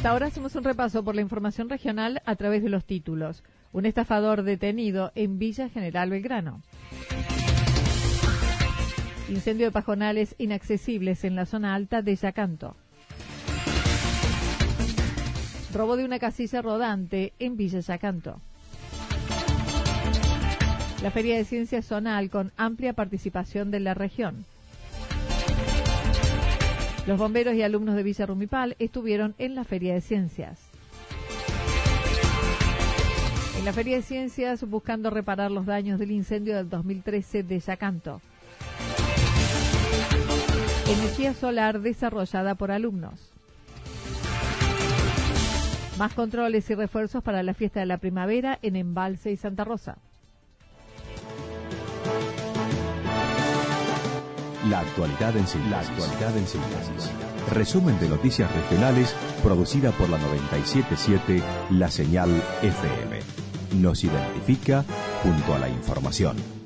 Ahora hacemos un repaso por la información regional a través de los títulos. Un estafador detenido en Villa General Belgrano. Incendio de pajonales inaccesibles en la zona alta de Yacanto. Robo de una casilla rodante en Villa Yacanto. La Feria de Ciencias Zonal con amplia participación de la región. Los bomberos y alumnos de Villa Rumipal estuvieron en la Feria de Ciencias. En la Feria de Ciencias buscando reparar los daños del incendio del 2013 de Yacanto. Energía solar desarrollada por alumnos. Más controles y refuerzos para la fiesta de la primavera en Embalse y Santa Rosa. La actualidad en síntesis. Resumen de noticias regionales producida por la 977 La Señal FM. Nos identifica junto a la información.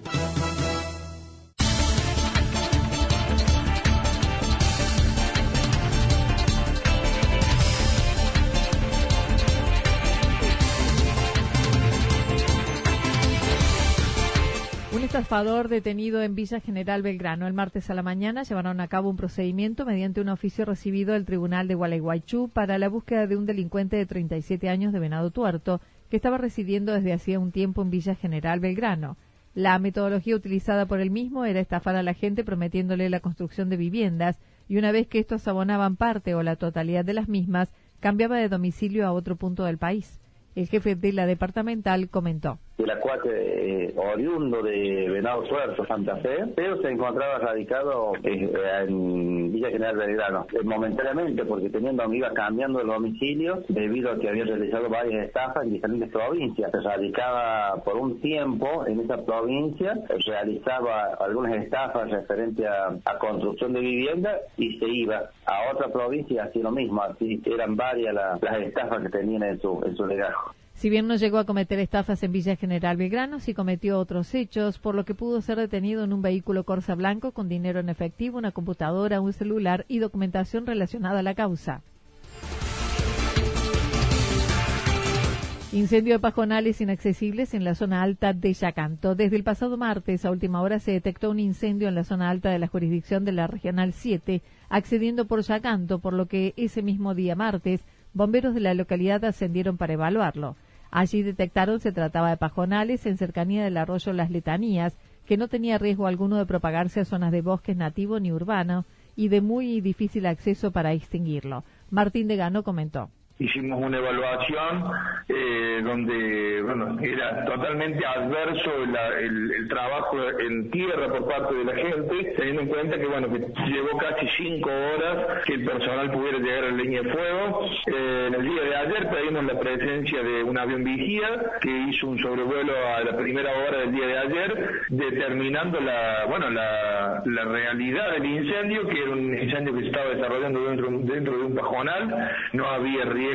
Estafador detenido en Villa General Belgrano. El martes a la mañana llevaron a cabo un procedimiento mediante un oficio recibido del Tribunal de Gualeguaychú para la búsqueda de un delincuente de 37 años de Venado Tuerto que estaba residiendo desde hacía un tiempo en Villa General Belgrano. La metodología utilizada por el mismo era estafar a la gente prometiéndole la construcción de viviendas y una vez que estos abonaban parte o la totalidad de las mismas, cambiaba de domicilio a otro punto del país. El jefe de la departamental comentó de la cual eh, oriundo de Venado Tuerto, Santa Fe, pero se encontraba radicado eh, en Villa General Belgrano, eh, momentáneamente porque teniendo iba cambiando de domicilio debido a que había realizado varias estafas en diferentes provincias. Se radicaba por un tiempo en esa provincia, realizaba algunas estafas referentes a, construcción de vivienda y se iba a otra provincia y hacía lo mismo, así eran varias las estafas que tenían en su, en su legajo. Si bien no llegó a cometer estafas en Villa General Belgrano, sí cometió otros hechos, por lo que pudo ser detenido en un vehículo Corsa Blanco con dinero en efectivo, una computadora, un celular y documentación relacionada a la causa. Incendio de pajonales inaccesibles en la zona alta de Yacanto. Desde el pasado martes a última hora se detectó un incendio en la zona alta de la jurisdicción de la Regional 7, accediendo por Yacanto, por lo que ese mismo día martes bomberos de la localidad ascendieron para evaluarlo. Allí detectaron se trataba de pajonales en cercanía del arroyo Las Letanías, que no tenía riesgo alguno de propagarse a zonas de bosques nativo ni urbano y de muy difícil acceso para extinguirlo. Martín de Gano comentó hicimos una evaluación eh, donde bueno era totalmente adverso el, trabajo en tierra por parte de la gente teniendo en cuenta que bueno que llevó casi cinco horas que el personal pudiera llegar a la línea de fuego. Eh, el día de ayer pedimos la presencia de un avión vigía que hizo un sobrevuelo a la primera hora del día de ayer determinando la bueno la, la realidad del incendio que era un incendio que se estaba desarrollando dentro dentro de un pajonal. No había riesgo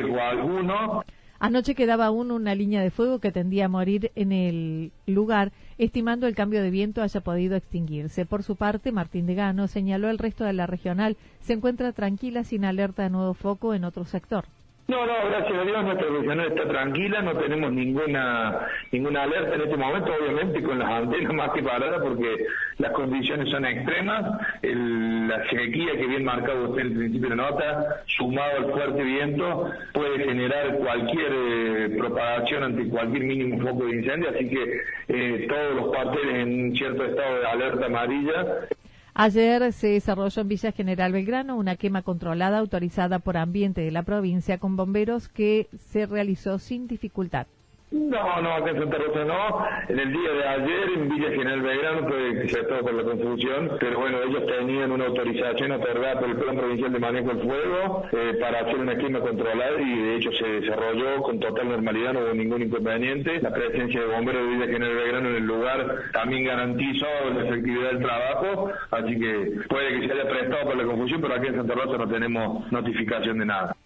Anoche quedaba aún una línea de fuego que tendía a morir en el lugar, estimando el cambio de viento haya podido extinguirse. Por su parte, Martín de Gano señaló el resto de la regional se encuentra tranquila sin alerta de nuevo foco en otro sector. No, no, gracias a Dios nuestra regional está tranquila, no tenemos ninguna ninguna alerta en este momento, obviamente con las antenas más que paradas porque las condiciones son extremas, la sequía que bien marcado usted en el principio de nota, sumado al fuerte viento, puede generar cualquier eh, propagación ante cualquier mínimo foco de incendio, así que eh, todos los cuarteles en cierto estado de alerta amarilla Ayer se desarrolló en Villa General Belgrano una quema controlada autorizada por Ambiente de la provincia con bomberos que se realizó sin dificultad. No, no, acá en Santa Rosa no. En el día de ayer en Villa General Belgrano fue todo por la construcción, pero bueno, ellos tenían una autorización otorgada por el Plan Provincial de Manejo del Fuego eh, para hacer una quema controlada y de hecho se desarrolló con total normalidad, no hubo ningún inconveniente. La presencia de bomberos de Villa General Belgrano en el lugar también garantizó la efectividad del trabajo, así que puede que se haya prestado por la confusión, pero aquí en Santa Rosa no tenemos notificación de nada.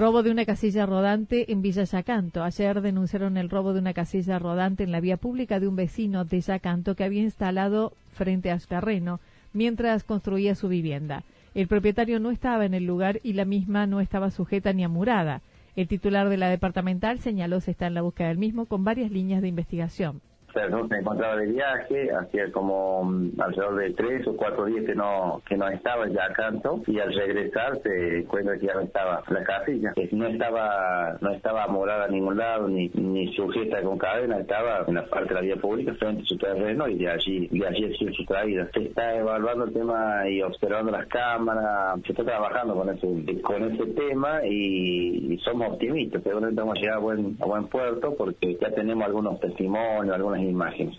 Robo de una casilla rodante en Villa Yacanto. Ayer denunciaron el robo de una casilla rodante en la vía pública de un vecino de Yacanto que había instalado frente a su terreno mientras construía su vivienda. El propietario no estaba en el lugar y la misma no estaba sujeta ni amurada. El titular de la departamental señaló se está en la búsqueda del mismo con varias líneas de investigación no se encontraba de viaje, hacía como mm, alrededor de tres o cuatro días que no que no estaba ya canto y al regresar se encuentra que ya no estaba la casilla, no estaba no estaba morada a ningún lado ni, ni sujeta con cadena, estaba en la parte de la vía pública frente a su terreno y de allí de allí ha sido traída. Se está evaluando el tema y observando las cámaras, se está trabajando con ese con ese tema y, somos optimistas, seguramente vamos a llegar a buen a buen puerto porque ya tenemos algunos testimonios, algunas imágenes.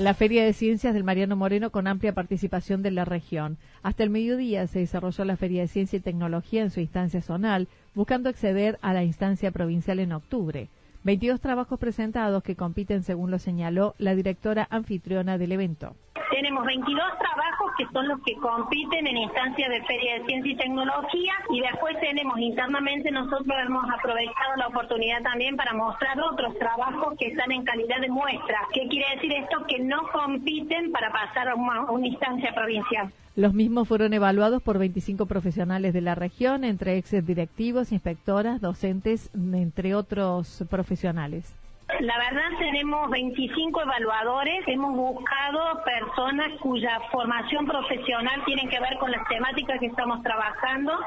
La Feria de Ciencias del Mariano Moreno con amplia participación de la región. Hasta el mediodía se desarrolló la Feria de Ciencia y Tecnología en su instancia zonal, buscando acceder a la instancia provincial en octubre. 22 trabajos presentados que compiten según lo señaló la directora anfitriona del evento. Tenemos 22 trabajos que son los que compiten en instancias de Feria de Ciencia y Tecnología y después tenemos internamente nosotros hemos aprovechado la oportunidad también para mostrar otros trabajos que están en calidad de muestra. ¿Qué quiere decir esto? Que no compiten para pasar a una, instancia provincial. Los mismos fueron evaluados por 25 profesionales de la región, entre ex directivos, inspectoras, docentes, entre otros profesionales. La verdad tenemos 25 evaluadores, hemos buscado personas cuya formación profesional tiene que ver con las temáticas que estamos trabajando.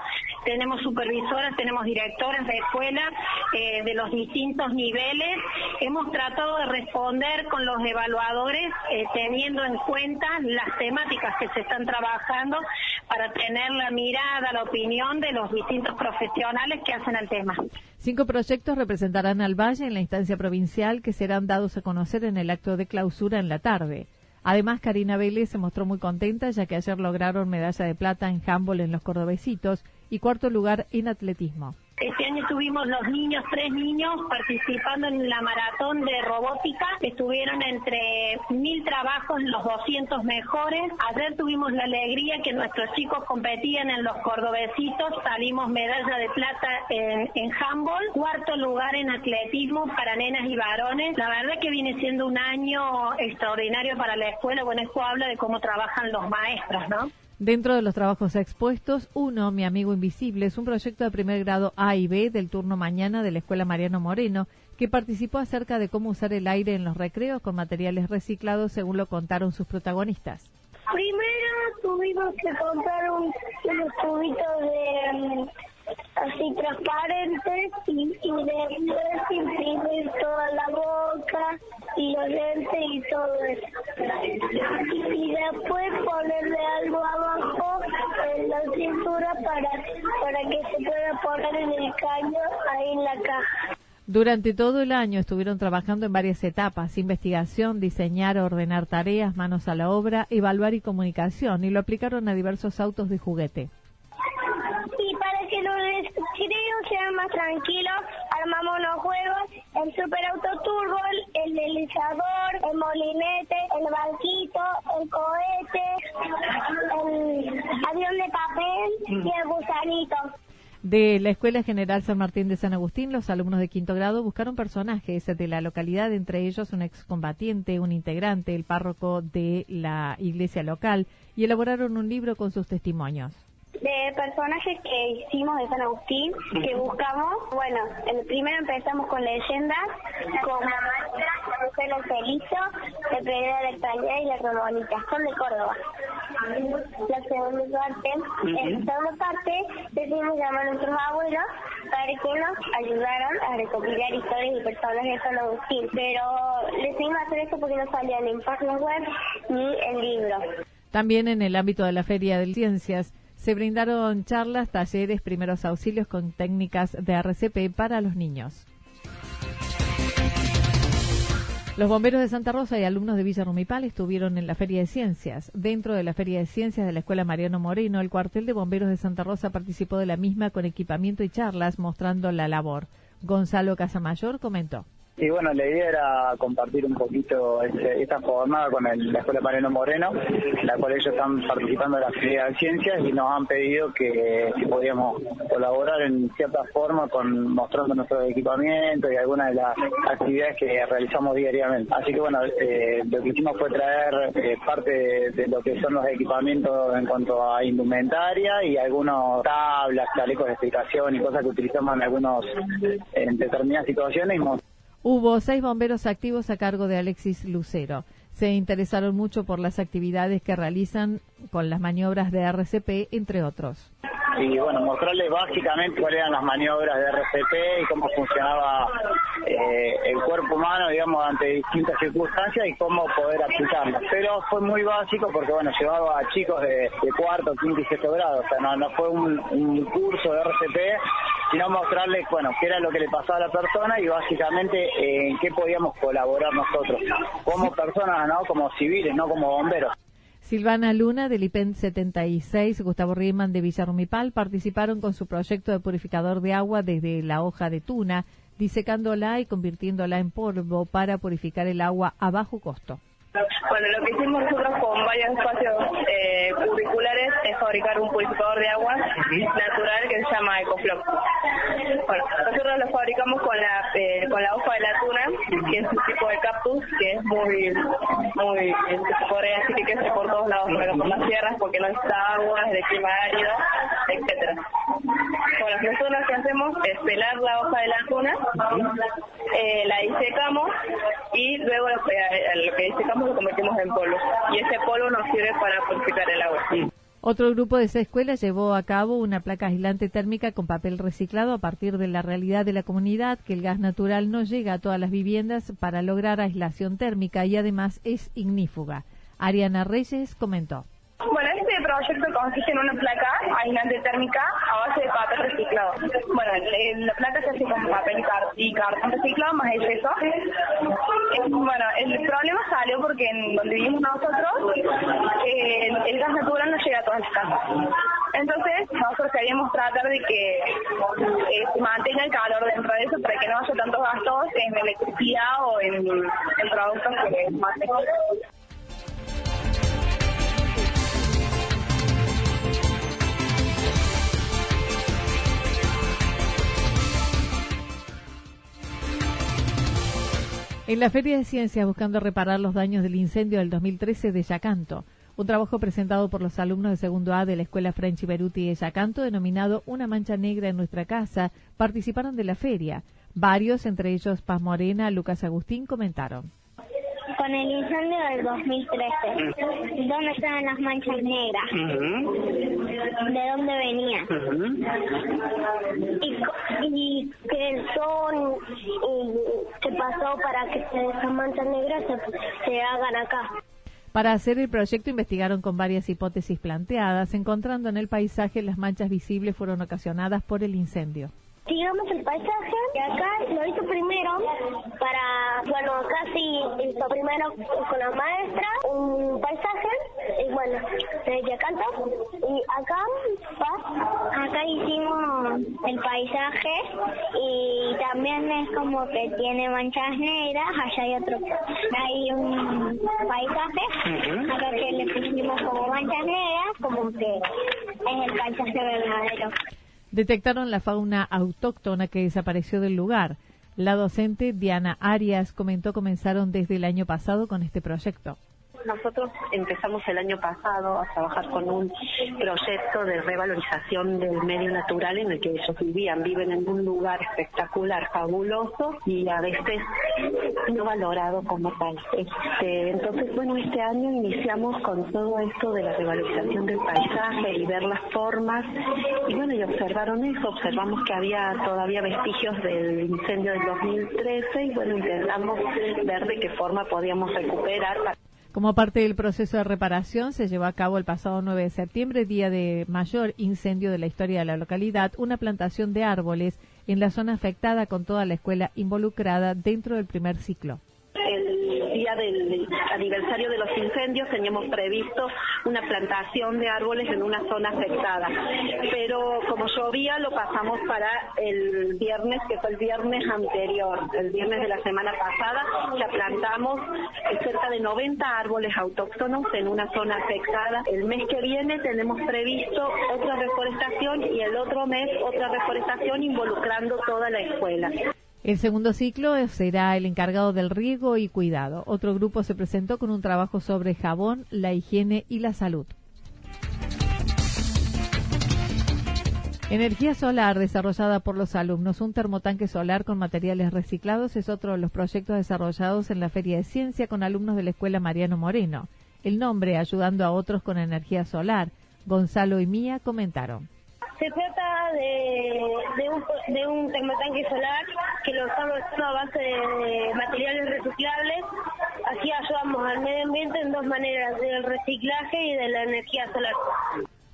Tenemos supervisoras, tenemos directoras de escuela eh, de los distintos niveles. Hemos tratado de responder con los evaluadores eh, teniendo en cuenta las temáticas que se están trabajando para tener la mirada, la opinión de los distintos profesionales que hacen el tema. Cinco proyectos representarán al Valle en la instancia provincial que serán dados a conocer en el acto de clausura en la tarde. Además, Karina Vélez se mostró muy contenta ya que ayer lograron medalla de plata en handball en los cordobesitos y cuarto lugar en atletismo. Este año tuvimos los niños, tres niños, participando en la maratón de robótica. Estuvieron entre mil trabajos, los 200 mejores. Ayer tuvimos la alegría que nuestros chicos competían en los cordobesitos. Salimos medalla de plata en, en handball. Cuarto lugar en atletismo para nenas y varones. La verdad que viene siendo un año extraordinario para la escuela. Bueno, esto habla de cómo trabajan los maestros, ¿no? Dentro de los trabajos expuestos, uno, Mi Amigo Invisible, es un proyecto de primer grado A y B del turno mañana de la Escuela Mariano Moreno, que participó acerca de cómo usar el aire en los recreos con materiales reciclados, según lo contaron sus protagonistas. Primero tuvimos que comprar un, unos de así transparentes y, y después imprimir toda la boca y los lentes y todo eso. Y después ponerle algo abajo en la cintura para, para que se pueda poner en el caño ahí en la caja. Durante todo el año estuvieron trabajando en varias etapas, investigación, diseñar, ordenar tareas, manos a la obra, evaluar y comunicación, y lo aplicaron a diversos autos de juguete tranquilos, a armamos unos juegos, el super auto turbo, el deslizador, el molinete, el banquito, el cohete, el avión de papel y el gusanito. De la Escuela General San Martín de San Agustín, los alumnos de quinto grado buscaron personajes de la localidad, entre ellos un excombatiente, un integrante, el párroco de la iglesia local, y elaboraron un libro con sus testimonios de personajes que hicimos de San Agustín, que buscamos. Bueno, el primero empezamos con leyendas, con la maestra, la mujer el felizo, la primera de España y la cromonita. Son de Córdoba. La segunda parte, en la segunda parte decidimos llamar a nuestros abuelos para que nos ayudaran a recopilar historias y personajes de San Agustín. Pero decidimos hacer eso porque no salían en páginas web ni en libros. También en el ámbito de la Feria de Ciencias, se brindaron charlas, talleres, primeros auxilios con técnicas de RCP para los niños. Los bomberos de Santa Rosa y alumnos de Villa Rumipal estuvieron en la Feria de Ciencias. Dentro de la Feria de Ciencias de la Escuela Mariano Moreno, el cuartel de bomberos de Santa Rosa participó de la misma con equipamiento y charlas mostrando la labor. Gonzalo Casamayor comentó. Y bueno, la idea era compartir un poquito este, esta jornada con la Escuela Mariano Moreno, la cual ellos están participando de la Feria de Ciencias y nos han pedido que si podíamos colaborar en cierta forma con mostrando nuestro equipamiento y algunas de las actividades que realizamos diariamente. Así que bueno, eh, lo que hicimos fue traer eh, parte de, lo que son los equipamientos en cuanto a indumentaria y algunos tablas, chalecos de explicación y cosas que utilizamos en algunos en determinadas situaciones y Hubo seis bomberos activos a cargo de Alexis Lucero. Se interesaron mucho por las actividades que realizan con las maniobras de RCP, entre otros y bueno, mostrarles básicamente cuáles eran las maniobras de RCP y cómo funcionaba eh, el cuerpo humano, digamos, ante distintas circunstancias y cómo poder aplicarlas. Pero fue muy básico porque, bueno, llevaba a chicos de, cuarto, quinto y sexto grado, o sea, no, no fue un, un curso de RCP, sino mostrarles, bueno, qué era lo que le pasaba a la persona y básicamente eh, en qué podíamos colaborar nosotros, como personas, ¿no? Como civiles, no como bomberos. Silvana Luna del IPEN 76, Gustavo Riemann de Villarrumipal participaron con su proyecto de purificador de agua desde la hoja de tuna, disecándola y convirtiéndola en polvo para purificar el agua a bajo costo. Bueno, lo que hicimos nosotros con varios espacios eh, curriculares es fabricar un purificador de agua natural que se llama EcoFlow. Bueno, nosotros lo fabricamos con la eh, con la hoja de la tuna, que es un tipo de cactus que es muy, muy, decir que crece por todos lados, pero por las sierras porque no está agua, es de clima árido, etcétera. Bueno, nosotros lo que hacemos es pelar la hoja de la tuna, eh, la disecamos y luego lo que, lo que disecamos lo convertimos en polvo y ese polvo nos sirve para purificar el agua. Otro grupo de esa escuela llevó a cabo una placa aislante térmica con papel reciclado a partir de la realidad de la comunidad que el gas natural no llega a todas las viviendas para lograr aislación térmica y además es ignífuga. Ariana Reyes comentó. Bueno, este proyecto consiste en una placa aislante térmica a base de papel reciclado. La placa se hace con papel y cartón reciclado más el yeso. Bueno, el problema salió porque en donde vivimos nosotros eh, el, gas natural no llega a todas las casas. Entonces, nosotros queríamos tratar de que eh, se mantenga el calor dentro de eso para que no haya tantos gastos en electricidad o en, en productos que más En la Feria de Ciencias, buscando reparar los daños del incendio del 2013 de Yacanto, un trabajo presentado por los alumnos de segundo A de la Escuela French Beruti de Yacanto, denominado Una mancha negra en nuestra casa, participaron de la feria. Varios, entre ellos Paz Morena, Lucas Agustín, comentaron. Con el incendio del 2013, ¿dónde estaban las manchas negras? ¿De dónde venían? ¿Y, qué son? ¿Y qué pasó para que esas manchas negras se hagan acá? Para hacer el proyecto investigaron con varias hipótesis planteadas, encontrando en el paisaje las manchas visibles fueron ocasionadas por el incendio digamos el paisaje y acá lo hizo primero para, bueno, casi hizo primero con la maestra un paisaje y bueno, ella canta y acá, acá Acá hicimos el paisaje y también es como que tiene manchas negras, allá hay otro, hay un paisaje, acá que le pusimos como manchas negras, como que es el paisaje verdadero. Detectaron la fauna autóctona que desapareció del lugar. La docente Diana Arias comentó comenzaron desde el año pasado con este proyecto. Nosotros empezamos el año pasado a trabajar con un proyecto de revalorización del medio natural en el que ellos vivían. Viven en un lugar espectacular, fabuloso y a veces no valorado como tal. Este, entonces, bueno, este año iniciamos con todo esto de la revalorización del paisaje y ver las formas. Y bueno, y observaron eso, observamos que había todavía vestigios del incendio del 2013 y bueno, intentamos ver de qué forma podíamos recuperar. Como parte del proceso de reparación, se llevó a cabo el pasado 9 de septiembre, día de mayor incendio de la historia de la localidad, una plantación de árboles en la zona afectada con toda la escuela involucrada dentro del primer ciclo día del aniversario de los incendios teníamos previsto una plantación de árboles en una zona afectada, pero como llovía lo pasamos para el viernes, que fue el viernes anterior, el viernes de la semana pasada, ya plantamos cerca de 90 árboles autóctonos en una zona afectada. El mes que viene tenemos previsto otra reforestación y el otro mes otra reforestación involucrando toda la escuela. El segundo ciclo será el encargado del riego y cuidado. Otro grupo se presentó con un trabajo sobre jabón, la higiene y la salud. Energía solar desarrollada por los alumnos. Un termotanque solar con materiales reciclados es otro de los proyectos desarrollados en la Feria de Ciencia con alumnos de la Escuela Mariano Moreno. El nombre Ayudando a otros con energía solar. Gonzalo y Mía comentaron. Se trata de, un, de un termotanque solar que lo estamos haciendo a base de materiales reciclables. Así ayudamos al medio ambiente en dos maneras, del reciclaje y de la energía solar.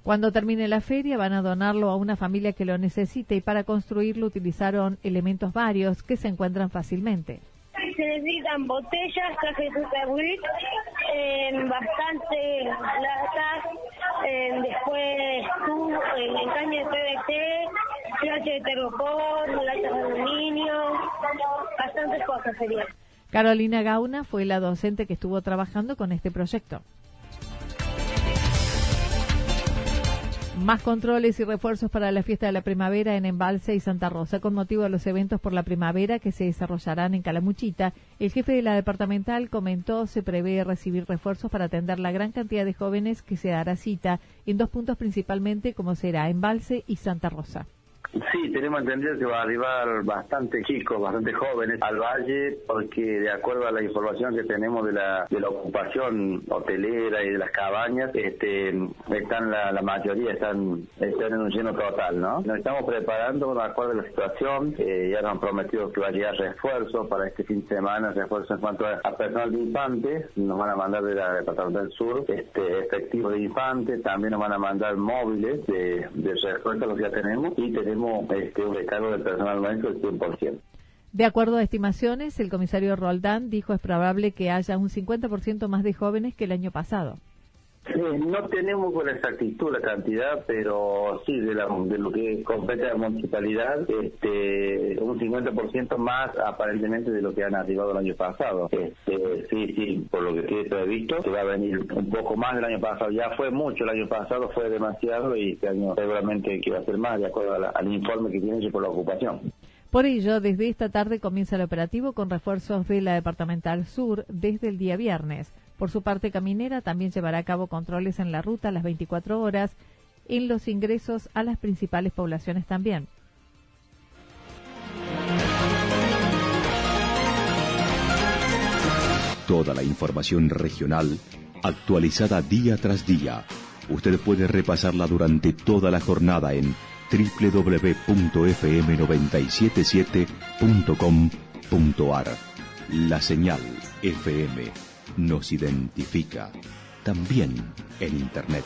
Cuando termine la feria van a donarlo a una familia que lo necesite y para construirlo utilizaron elementos varios que se encuentran fácilmente se necesitan botellas, trajes de eh, bastante latas, eh, después tú, en caña de PVC, traje de tergopor, latas de aluminio, bastantes cosas serían. Carolina Gauna fue la docente que estuvo trabajando con este proyecto. Más controles y refuerzos para la fiesta de la primavera en Embalse y Santa Rosa. Con motivo de los eventos por la primavera que se desarrollarán en Calamuchita, el jefe de la departamental comentó se prevé recibir refuerzos para atender la gran cantidad de jóvenes que se dará cita en dos puntos principalmente como será Embalse y Santa Rosa. Sí, tenemos entendido que va a arribar bastante chicos, bastante jóvenes al valle, porque de acuerdo a la información que tenemos de la, de la ocupación hotelera y de las cabañas, este, están la, la mayoría están, están en un lleno total, ¿no? Nos estamos preparando de acuerdo a la situación, eh, ya nos han prometido que va a llegar refuerzos para este fin de semana, refuerzos en cuanto a, personal de infantes, nos van a mandar de la Departamento del Sur, este, efectivos de infantes, también nos van a mandar móviles de, de refuerzo, los que ya tenemos, y tenemos este, personal médico del 100%. De acuerdo a estimaciones, el comisario Roldán dijo es probable que haya un 50% más de jóvenes que el año pasado. No tenemos con exactitud la cantidad, pero sí, de, lo que compete a la municipalidad, este, un 50% más aparentemente de lo que han arribado el año pasado. Este, sí, sí, por lo que he visto, se va a venir un poco más del año pasado. Ya fue mucho el año pasado, fue demasiado y este año seguramente que va a ser más de acuerdo al informe que tiene por la ocupación. Por ello, desde esta tarde comienza el operativo con refuerzos de la Departamental Sur desde el día viernes. Por su parte, Caminera también llevará a cabo controles en la ruta a las 24 horas, en los ingresos a las principales poblaciones también. Toda la información regional actualizada día tras día. Usted puede repasarla durante toda la jornada en www.fm977.com.ar. La señal FM nos identifica también en Internet.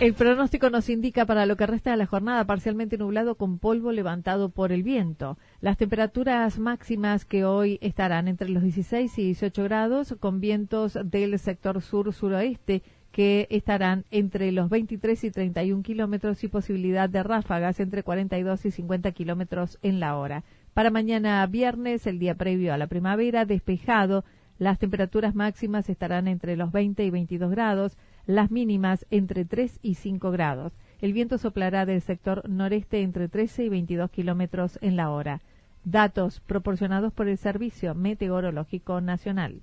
El pronóstico nos indica para lo que resta de la jornada parcialmente nublado con polvo levantado por el viento. Las temperaturas máximas que hoy estarán entre los 16 y 18 grados con vientos del sector sur-suroeste que estarán entre los 23 y 31 kilómetros y posibilidad de ráfagas entre 42 y 50 kilómetros en la hora. Para mañana viernes, el día previo a la primavera, despejado, las temperaturas máximas estarán entre los 20 y 22 grados, las mínimas entre 3 y 5 grados. El viento soplará del sector noreste entre 13 y 22 kilómetros en la hora. Datos proporcionados por el Servicio Meteorológico Nacional.